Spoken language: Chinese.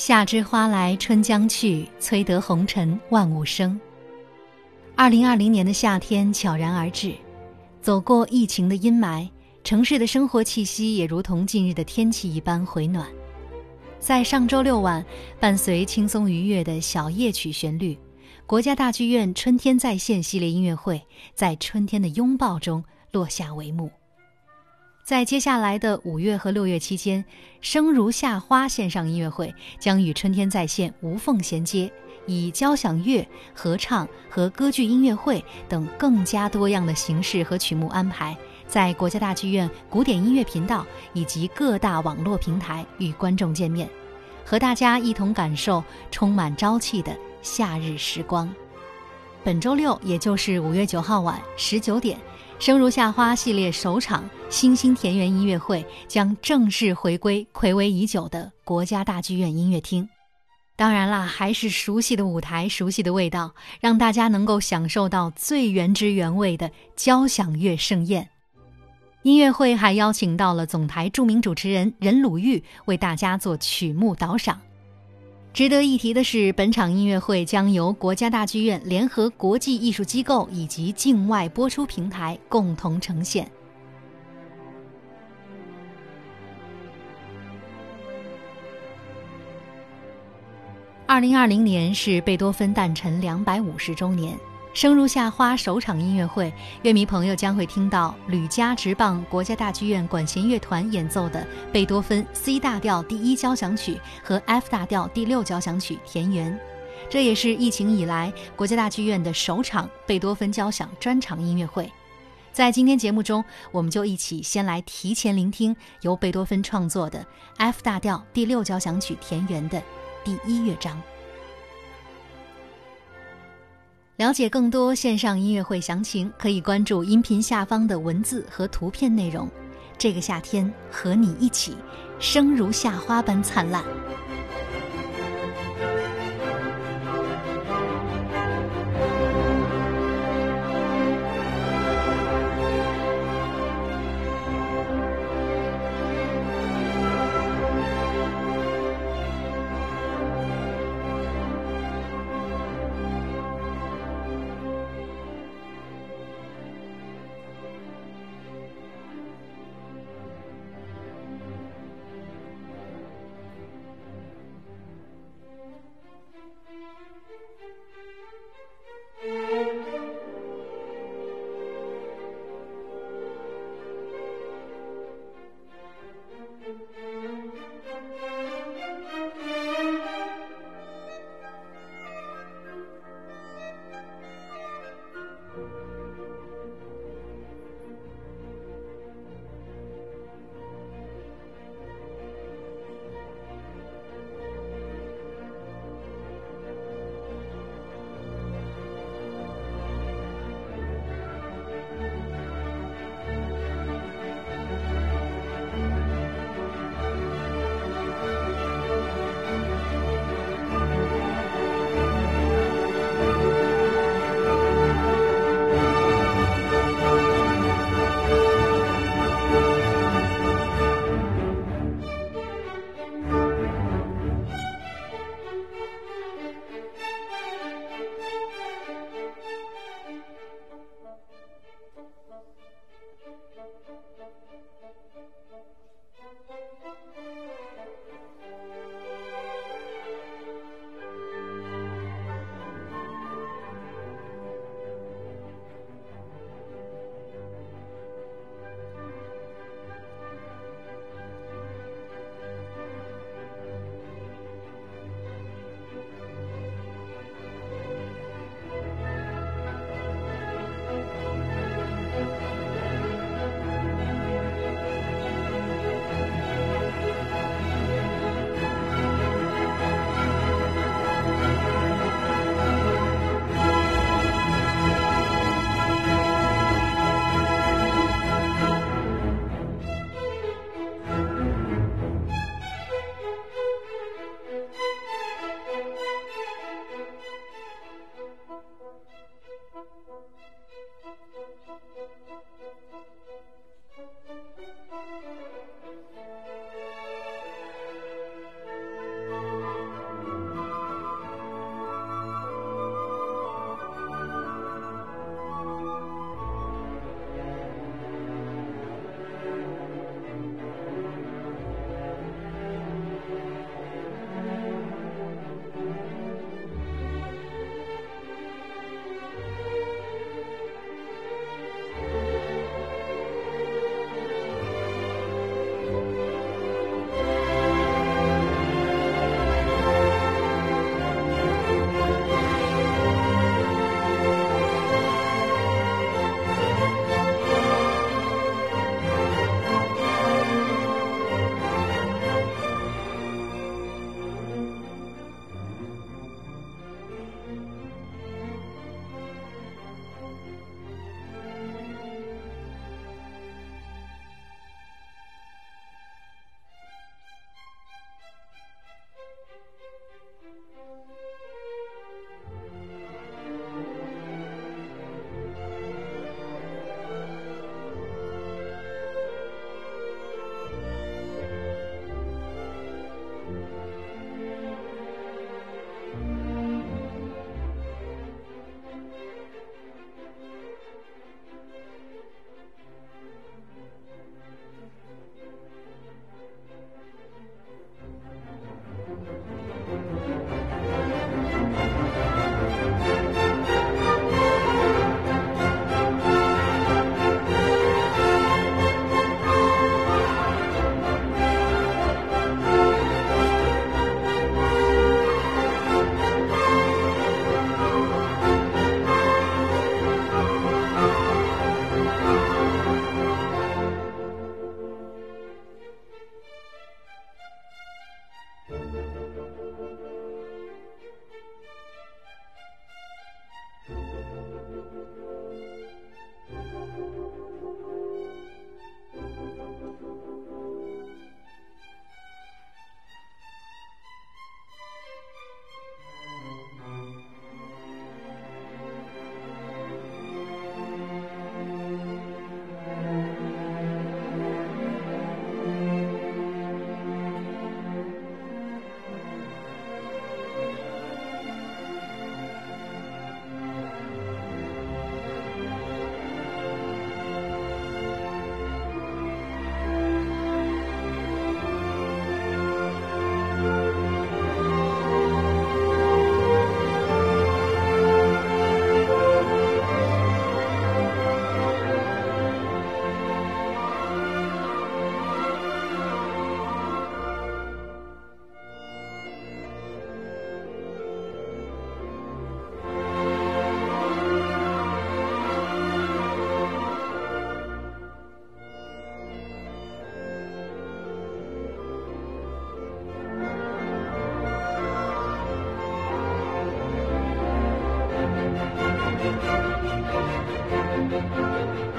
夏之花来春将去，催得红尘万物生。二零二零年的夏天悄然而至，走过疫情的阴霾，城市的生活气息也如同近日的天气一般回暖。在上周六晚，伴随轻松愉悦的小夜曲旋律，国家大剧院“春天再现”系列音乐会在春天的拥抱中落下帷幕。在接下来的五月和六月期间，生如夏花线上音乐会将与春天在线无缝衔接，以交响乐、合唱和歌剧音乐会等更加多样的形式和曲目安排，在国家大剧院古典音乐频道以及各大网络平台与观众见面，和大家一同感受充满朝气的夏日时光。本周六，也就是五月九号晚十九点。生如夏花系列首场星星田园音乐会将正式回归暌违已久的国家大剧院音乐厅。当然啦，还是熟悉的舞台、熟悉的味道，让大家能够享受到最原汁原味的交响乐盛宴。音乐会还邀请到了总台著名主持人任鲁豫为大家做曲目导赏。值得一提的是，本场音乐会将由国家大剧院联合国际艺术机构以及境外播出平台共同呈现。二零二零年是贝多芬诞辰两百五十周年。生如夏花首场音乐会，乐迷朋友将会听到吕嘉直棒国家大剧院管弦乐团演奏的贝多芬 C 大调第一交响曲和 F 大调第六交响曲《田园》，这也是疫情以来国家大剧院的首场贝多芬交响专场音乐会。在今天节目中，我们就一起先来提前聆听由贝多芬创作的 F 大调第六交响曲《田园》的第一乐章。了解更多线上音乐会详情，可以关注音频下方的文字和图片内容。这个夏天，和你一起，生如夏花般灿烂。Thank you.